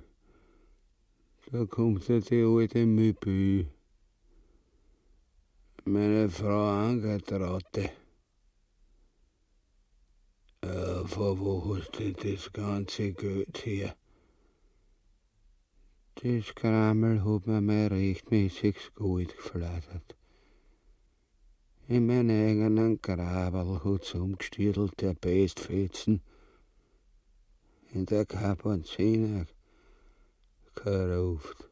S3: da kommt ja die alte Mübü. Meine Frau angetraute. Du das ganze Geld her? Das Krammel hat mir mal rechtmäßiges Gold geflattert. In meinen eigenen Grabel hat's umgestürtelt, der Bestfetzen. In der Kapuziner gerufen.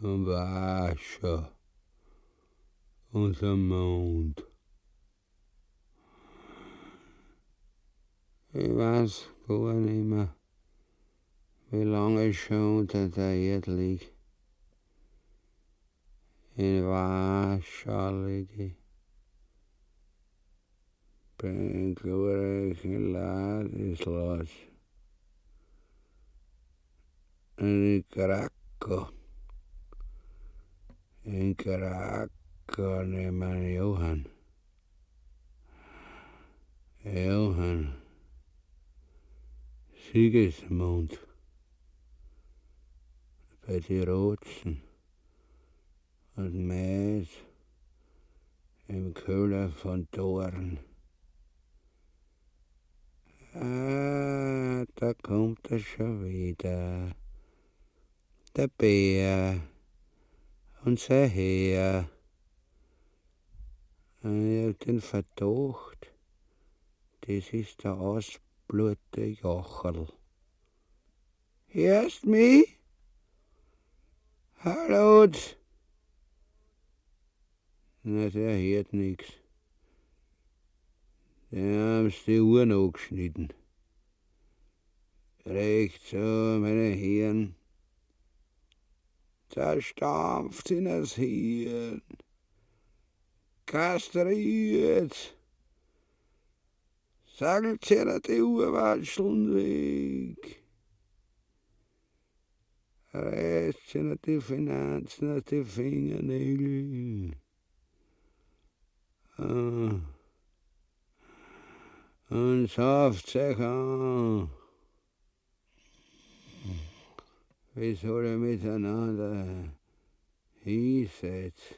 S3: Vom Wascher und dem Mond. Ich weiß gar nicht mehr, wie lange ich schon unter der Erde lieg. In Warschau liege ich. Bin glorreichen Ladislas. In Krakow. In Krakow neben Johann. Sigismund. Bei die Rotsen und Mais im Köhler von Dorn. Ah, da kommt er schon wieder. Der Bär, unser Herr. Ich hab den Verdacht, das ist der ausblute Jocherl. Hörst mich? Hallo? Na, der hört nix. Der haben's die Uhren angeschnitten. Rechts so, meine Herren. Zerstampft in das Hirn. Kastriert. Sagelt sie die Uhrwatscheln weg. Reißt sie die Finanzen die Fingernägel. Ah. Und sauft sich an. Wie soll er miteinander hinsetzen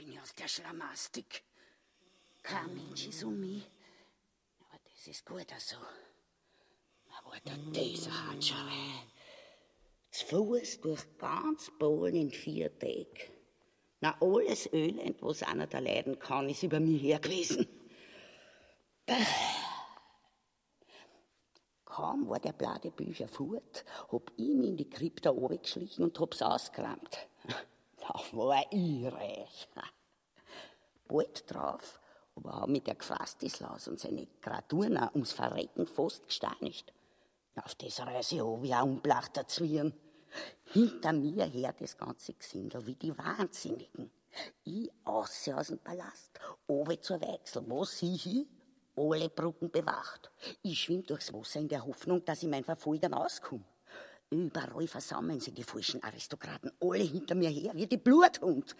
S7: bin ich aus der Schlamastik. Kein Mensch ist um mich. Aber das ist gut so. Aber der dieser Hatschere. Zu Fuß durch ganz Polen in vier Tagen. Na, alles Elend, was einer da leiden kann, ist über mich her gewesen. Kaum war der blade Bücher fort, hab ich ihn in die Krypta geschlichen und hab's ausgerammt. Da war ich reich. Bald drauf, aber hab mit der Gefasstislaus und seine Graturna ums Verrecken fast gesteinigt. Auf das Reise hab ich auch umplachter Zwirn. Hinter mir her das ganze Gesindel wie die Wahnsinnigen. Ich ausse aus dem Palast, oben zur Weichsel, wo sie hier alle Brücken bewacht. Ich schwimm durchs Wasser in der Hoffnung, dass ich mein Verfolgern auskomme. Überall versammeln sich die falschen Aristokraten, alle hinter mir her, wie die Bluthund.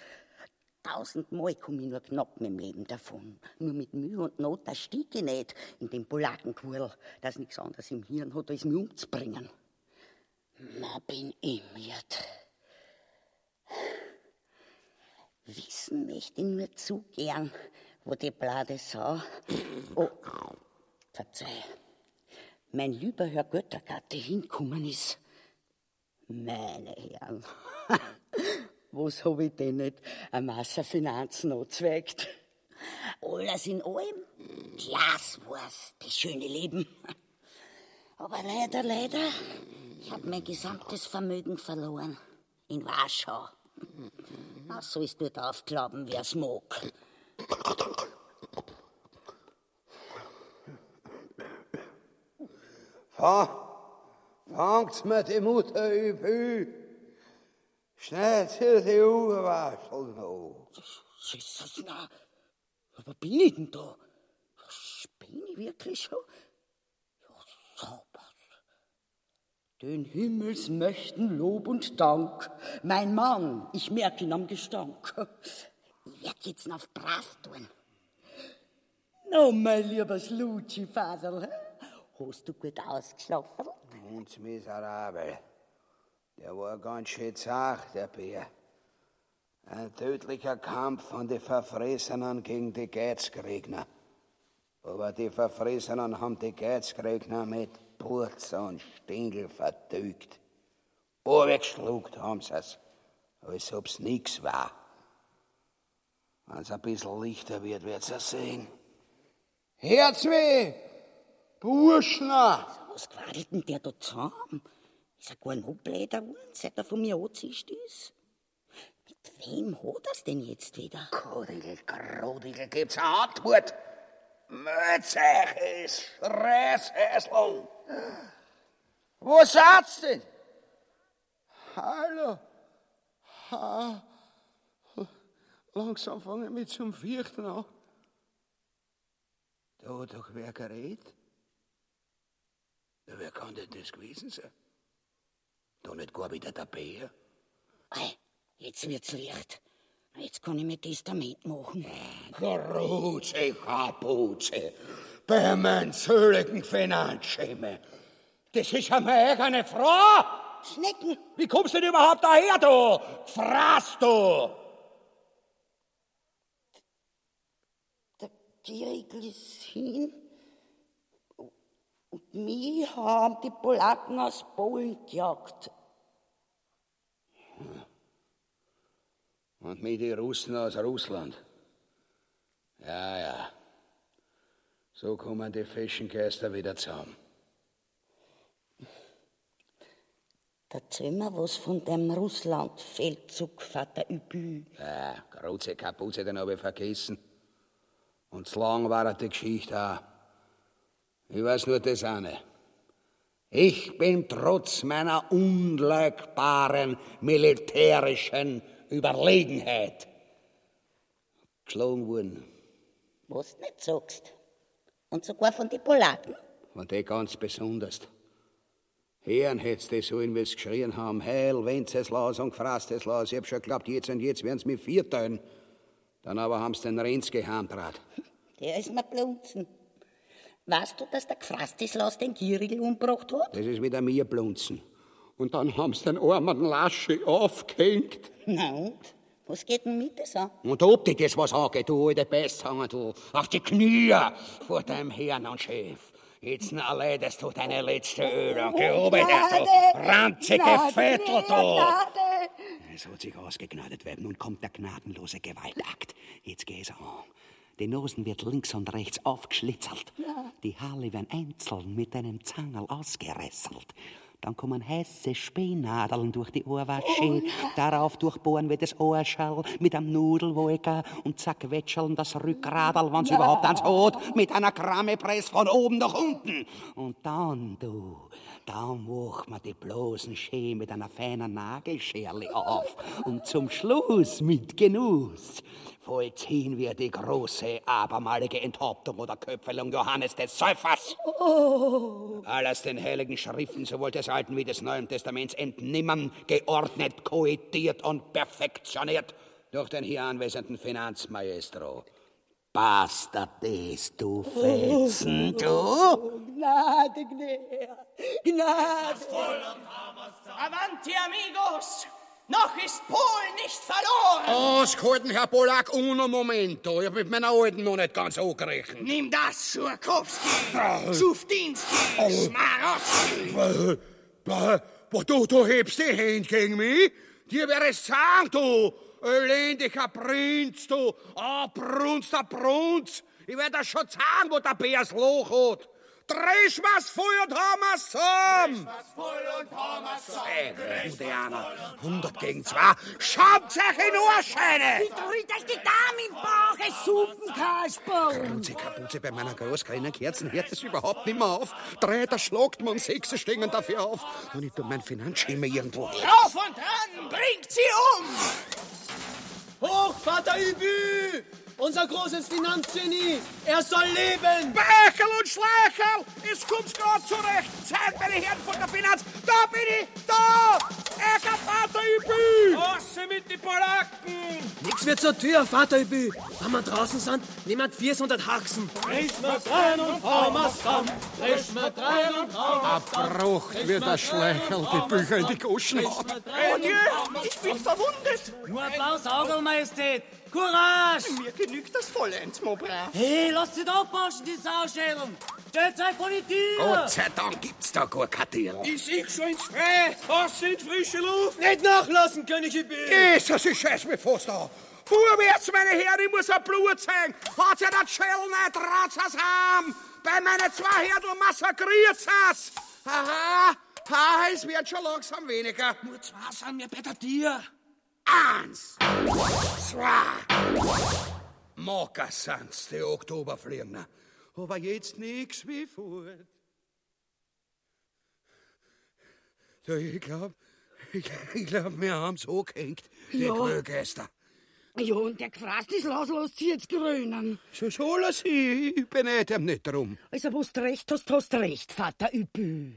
S7: Tausendmal komm ich nur knapp mit dem Leben davon. Nur mit Mühe und Not, da stieg ich nicht in den Polakenquirl, das nichts anderes im Hirn hat, als mich umzubringen. Na, bin ich miert. Wissen möchte ich nur zu gern, wo die Blade sah. Oh, verzeih. Mein lieber Herr Göttergatte hinkommen ist. Meine Herren, was hab ich denn nicht eine Masse Finanzen angezweigt? Alles in allem, Glas war's, das schöne Leben. Aber leider, leider, ich hab mein gesamtes Vermögen verloren. In Warschau. Na, sollst du drauf glauben, wer's mag.
S3: Fangt's mit die Mutter üb. Schnell zu die Uhrwaschel noch.
S7: Jesus, na, aber bin ich denn da? Bin ich wirklich schon? Ja, so was. Den Himmels möchten Lob und Dank. Mein Mann, ich merk ihn am Gestank. Ich werd jetzt noch brav tun. No, mein liebes Luci, Vater. Hast du gut ausgeschlafen?
S3: Uns miserabel. Der war ganz schön zart, der Bär. Ein tödlicher Kampf von den Verfressenen gegen die Geizgregner. Aber die Verfressenen haben die Geizgregner mit Purz und Stingel verdügt. Weggeschluckt haben sie's, als ob's nix war. Wenn's ein bisschen lichter wird, wird's er sehen. Herzweh! Burschner!
S7: Was quadelt denn der da zusammen? Ist er gar noch bläder geworden, seit er von mir angezischt ist? Mit wem hat er's denn jetzt wieder?
S3: Kodigel, Krodigel, gibt's eine Antwort? Mötzeiches, Reißhäslung. Wo seid's denn? Hallo? Ha. Langsam fange ich mich zum Fürchten an. Da hat doch wer geredet? Ja, wer kann denn das gewesen sein? Doch nicht gar wieder der Bär?
S7: Ei, jetzt wird's Licht. Jetzt kann ich mir Testament machen.
S3: Karuze, Kapuze, bei meinem zölligen Finanzschema. Das ist ja meine eigene Frau.
S7: Schnecken.
S3: Wie kommst du denn überhaupt daher, du? Fraß du!
S7: Der Gierigl ist hin. Und mich haben die Polacken aus Polen gejagt.
S3: Und mit die Russen aus Russland. Ja, ja. So kommen die Fischengeister wieder zusammen.
S7: Erzähl mir was von dem Russland-Feldzug, Vater Übü.
S3: Ja, große Kapuze, den habe ich vergessen. Und zu lang war die Geschichte auch. Ich weiß nur das eine. Ich bin trotz meiner unleugbaren militärischen Überlegenheit geschlagen worden.
S7: Was du nicht sagst. Und sogar von den Polaken.
S3: Und die ganz besonders. Hören hätt's die sollen, wie sie geschrien haben. Heil, Wenceslas und Gefrasteslas. Ich hab schon geglaubt, jetzt und jetzt werden's mir vier teilen. Dann aber haben's den Renz gehandrat.
S7: Der ist mir blunzen. Weißt du, dass der Gefrastislas den Gierigl umgebracht hat?
S3: Das ist wieder mir blunzen. Und dann haben's den armen Lasche aufgehängt.
S7: Na und? Was geht denn mit das an?
S3: Und ob dich das was angeht, du alte Besthanger, du, auf die Knie vor deinem Herrn und Chef. Jetzt erleidest du deine letzte Ölung, geoben, du ranzige Vettel, du. Es hat sich ausgegnadet werden. Nun kommt der gnadenlose Gewaltakt. Jetzt geh's an. Die Nosen wird links und rechts aufgeschlitzelt. Die Haare werden einzeln mit einem Zangerl ausgeresselt. Dann kommen heiße Spähnadeln durch die Ohrwasche. Darauf durchbohren wir das Ohrschall mit einem Nudelwolker und zack wetscheln das Rückgradel, wenn's überhaupt ans hat, mit einer Krammepress von oben nach unten. Und dann, du, dann macht man die bloßen Schee mit einer feinen Nagelscherle auf. Und zum Schluss mit Genuss vollziehen wir die große, abermalige Enthauptung oder Köpfelung Johannes des Säufers.
S7: Oh.
S3: Alles den heiligen Schriften, sowohl des Alten wie des Neuen Testaments, entnimmern, geordnet, koitiert und perfektioniert durch den hier anwesenden Finanzmaestro. Basta des, du Fetzen, du!
S10: Oh, Gnade, Gnade, Gnade.
S6: Avanti, amigos! Noch ist Polen nicht verloren.
S3: Ausgehalten, Herr Polak, uno momento. Ich hab mit meiner Alten noch nicht ganz angerechnet.
S6: Nimm das, Schurkowski, Schuftinski, Schmarowski.
S3: Bah, bah, bah, du, du hebst die Hände gegen mich? Dir wäre es sagen, du elendiger Prinz, du abbrunster Brunz. Ich werde dir schon sagen, wo der Bär das Loch hat. Dreh was voll und haben wir's zusammen. Äh, Indianer, 100 gegen 2. Schaut euch in Ohrscheine!
S10: Wie drückt euch die Dame im Bauch, ein Suppenkasperl?
S3: Grunze, Kapuze, bei meiner großkleinen Kerzen hört es überhaupt nicht mehr auf. Drei, da schlagt man sechs stehen dafür auf. Und ich tu mein Finanzschema irgendwo her.
S6: Drauf und dran, bringt sie um.
S19: Hoch, Vater Übü! Unser großes Finanzgenie! Er soll leben!
S3: Becherl und Schleicherl! Es kommt grad zurecht! Zeit, meine Herren von der Finanz! Da bin ich! Da! Ecker Vater Übü!
S4: Rasse mit die Polacken!
S19: Nix wird zur Tür, Vater Übü! Wenn wir draußen sind, niemand 400 Haxen!
S8: Frisch mit rein und hauen wir's ran. Frisch mit rein und hauen wir's ran.
S3: Bruch wird der Schleicherl die Bücher in die Goschen haut.
S6: Oh Dieu, ich bin verwundet.
S19: Nur Applaus, Auge, Majestät! Courage!
S6: Mir genügt das vollends, mon brave.
S19: Hey, lasst sie da abwaschen, die Sauschädeln! Stellt euch vor die Tür!
S3: Gott sei Dank gibt's da gar kein Tier.
S4: Ich sieh schon ins Freie. Was in frische Luft?
S19: Nicht nachlassen, König Übü!
S3: Jesus, ich scheiß mich fast an. Vorwärts, meine Herren, ich muss ein Blut zeigen. Hat ja das Schell nicht, rat's heim. Bei meinen zwei Herdl massakriert's es. Aha, ha, es wird schon langsam weniger.
S17: Nur zwei sind mir bei der Tier.
S3: Eins, zwei. Mokassans, die Oktoberfliegner. Aber jetzt nix wie fort. So, ich glaub, ich, ich glaub, wir haben's angehängt, die
S10: Ja.
S3: Grögäster.
S10: Ja, und der los, los, sie jetzt grünen.
S3: So soll er sein, ich beneide ihm nicht drum.
S10: Also, wo du recht hast, hast recht, Vater Übü.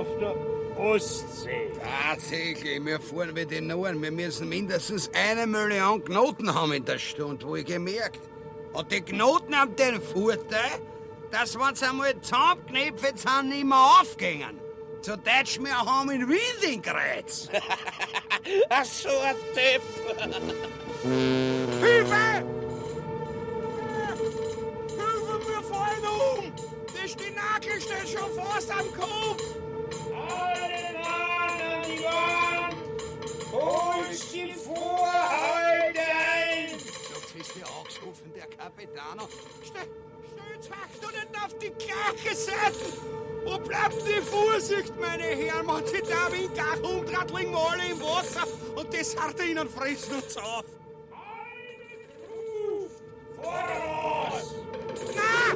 S8: Auf der Ostsee.
S3: Tatsächlich, wir fahren wie die Norden. Wir müssen mindestens eine Million Knoten haben in der Stunde, wo ich gemerkt. Und die Knoten haben den Vorteil, dass wenn sie einmal zusammengeknüpft sind, nicht mehr aufgehen. Zu Deutsch, wir haben in Wien den Kreuz.
S6: Ach so ein Depp.
S3: Hilfe! Hilfe, wir fallen um! Das die Nagel steht schon fast am Kopf!
S8: Holt die Vorhalte ein!
S3: Sagt ist der angesoffen, der Capitano. Stell, stellt euch doch nicht auf die gleiche Seite! Wo bleibt die Vorsicht, meine Herren? Man sich da wie liegen wir alle im Wasser und die Sardinen fressen uns auf.
S8: Voraus!
S3: Na!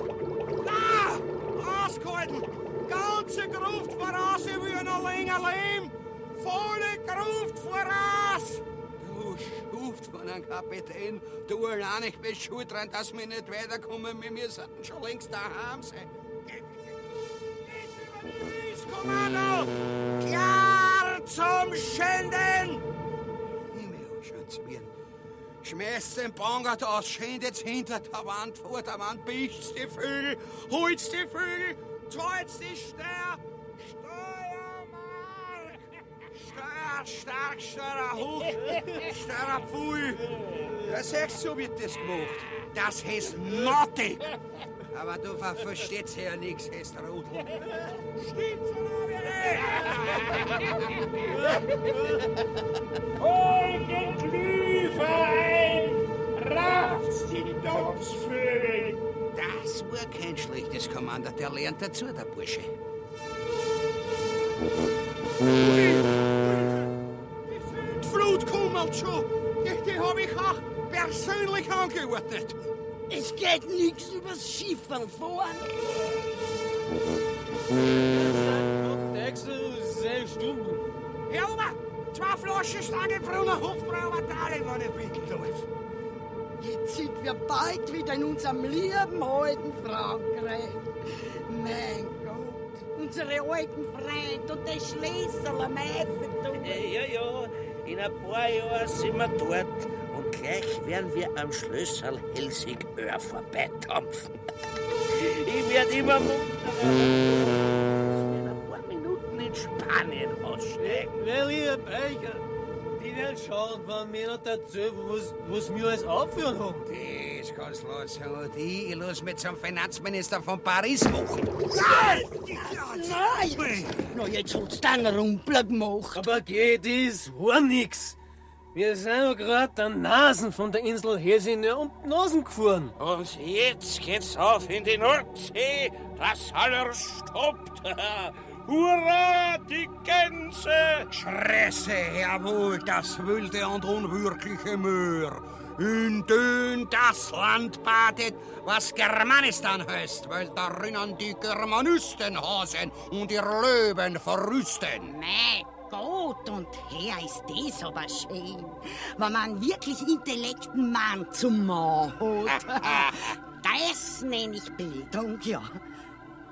S3: Na! Ausgehalten! Ganze Gruft voraus, ich will noch länger leben! Volle Gruft voraus! Du schuft von einem Kapitän, du allein, ich bin schuld dran, dass wir nicht weiterkommen, wir sollten schon längst daheim sein. Kommando! Klar zum Schänden! Himmel, Schatzwirn. Schmeißt den Bangert aus, schändet hinter der Wand, vor der Wand, bicht's die Vögel, holt's die Vögel, zahlt die Steuer, stark, Steuer hoch, Steuer pfui. Ja, siehst du, so wird das gemacht. Das heißt Notti. Aber du ver- verstehst ja nix, heißt Rudel. Stimmt
S8: Holt den Klüfer ein! Rafft's die Dompsvögel!
S3: Das war kein schlechtes Kommando, der lernt dazu, der Bursche. Schon. Die, habe ich auch persönlich angeordnet.
S10: Es geht nichts übers Schifferl voran.
S19: Dexel, sehr stumm.
S3: Herr Ober, zwei Flaschen Stangenbrunner Hofbrauer Talen, wenn ich bitten darf.
S10: Jetzt sind wir bald wieder in unserem lieben alten Frankreich. Mein Gott, unsere alten Freunde und der Schlüssel am Eiffelturm.
S17: Ja, ja, in ein paar Jahren sind wir dort und gleich werden wir am Schlösserl Helsingör vorbeidampfen. Ich werde immer munterer. in ein paar Minuten in Spanien aussteigen.
S19: Wer lieber Becher, die werden schauen, wenn mir noch erzählen, was, was wir alles aufführen haben.
S3: Das kannst du lassen. Und ich, los mit zum Finanzminister von Paris machen.
S10: Nein! Na, jetzt hat's dann Rumpler gemacht.
S19: Aber geht das? War nix. Wir sind ja gerade an Nasen von der Insel Helsingör und Nasen gefahren.
S17: Und jetzt geht's auf in die Nordsee. Das alles stoppt. Hurra, die Gänse!
S3: Schresse, jawohl, das wilde und unwirkliche Meer. In den das Land badet, was Germanistan heißt, weil darinnen die Germanisten hasen und ihr Löwen verrüsten.
S7: Mein Gott, und her ist das aber schön. Wenn man wirklich intellekten Mann zum Mann hat. das nenne ich Bildung, ja.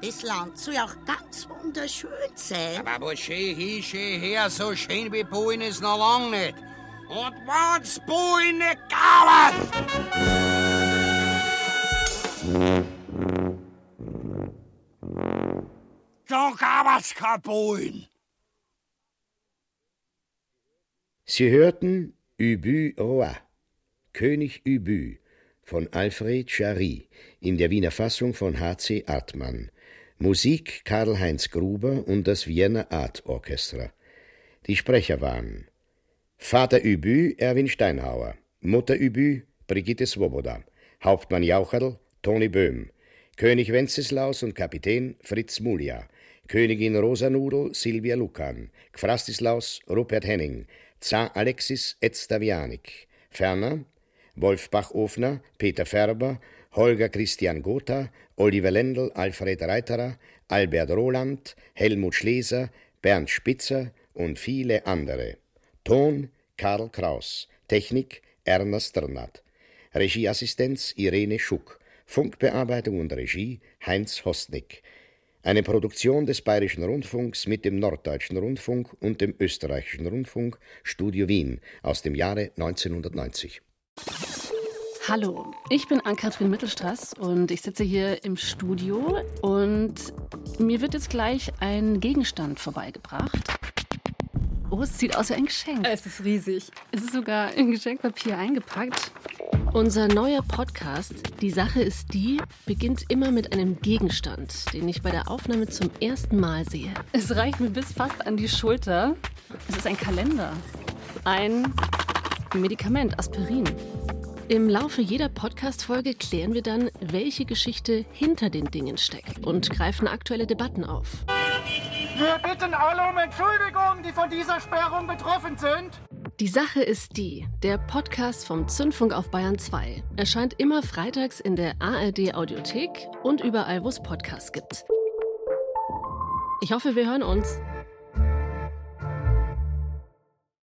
S7: Das Land soll auch ganz wunderschön sein.
S3: Aber wo schön hin, schön her, so schön wie Polen ist noch lang nicht. Und nicht gauert! Dann gauert's kein Polen.
S2: Sie hörten Ubu Roi, König Ubu von Alfred Jarry in der Wiener Fassung von H.C. Artmann. Musik Karl-Heinz Gruber und das Vienna Art Orchestra. Die Sprecher waren Vater Ubu Erwin Steinhauer, Mutter Ubu Brigitte Swoboda, Hauptmann Jaucherl Toni Böhm, König Wenceslaus und Kapitän Fritz Mulia, Königin Rosanudel Silvia Lukan, Gfrastislaus Rupert Henning, Zar Alexis Edstavianik, ferner Wolf Bachofner, Peter Färber, Holger Christian Gotha, Oliver Lendl, Alfred Reiterer, Albert Roland, Helmut Schleser, Bernd Spitzer und viele andere. Ton Karl Kraus, Technik Erna Strnat, Regieassistenz Irene Schuck, Funkbearbeitung und Regie Heinz Hostnick. Eine Produktion des Bayerischen Rundfunks mit dem Norddeutschen Rundfunk und dem Österreichischen Rundfunk, Studio Wien aus dem Jahre 1990.
S20: Hallo, ich bin Ann-Kathrin Mittelstraß und ich sitze hier im Studio und mir wird jetzt gleich ein Gegenstand vorbeigebracht. Oh, es sieht aus wie ein Geschenk.
S21: Es ist riesig.
S20: Es ist sogar in Geschenkpapier eingepackt. Unser neuer Podcast, Die Sache ist die, beginnt immer mit einem Gegenstand, den ich bei der Aufnahme zum ersten Mal sehe.
S21: Es reicht mir bis fast an die Schulter.
S20: Es ist ein Kalender. Ein Medikament, Aspirin. Im Laufe jeder Podcast-Folge klären wir dann, welche Geschichte hinter den Dingen steckt und greifen aktuelle Debatten auf.
S8: Wir bitten alle um Entschuldigung, die von dieser Sperrung betroffen sind.
S20: Die Sache ist die, der Podcast vom Zündfunk auf Bayern 2 erscheint immer freitags in der ARD Audiothek und überall, wo es Podcasts gibt. Ich hoffe, wir hören uns.